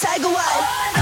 Tiger Woods.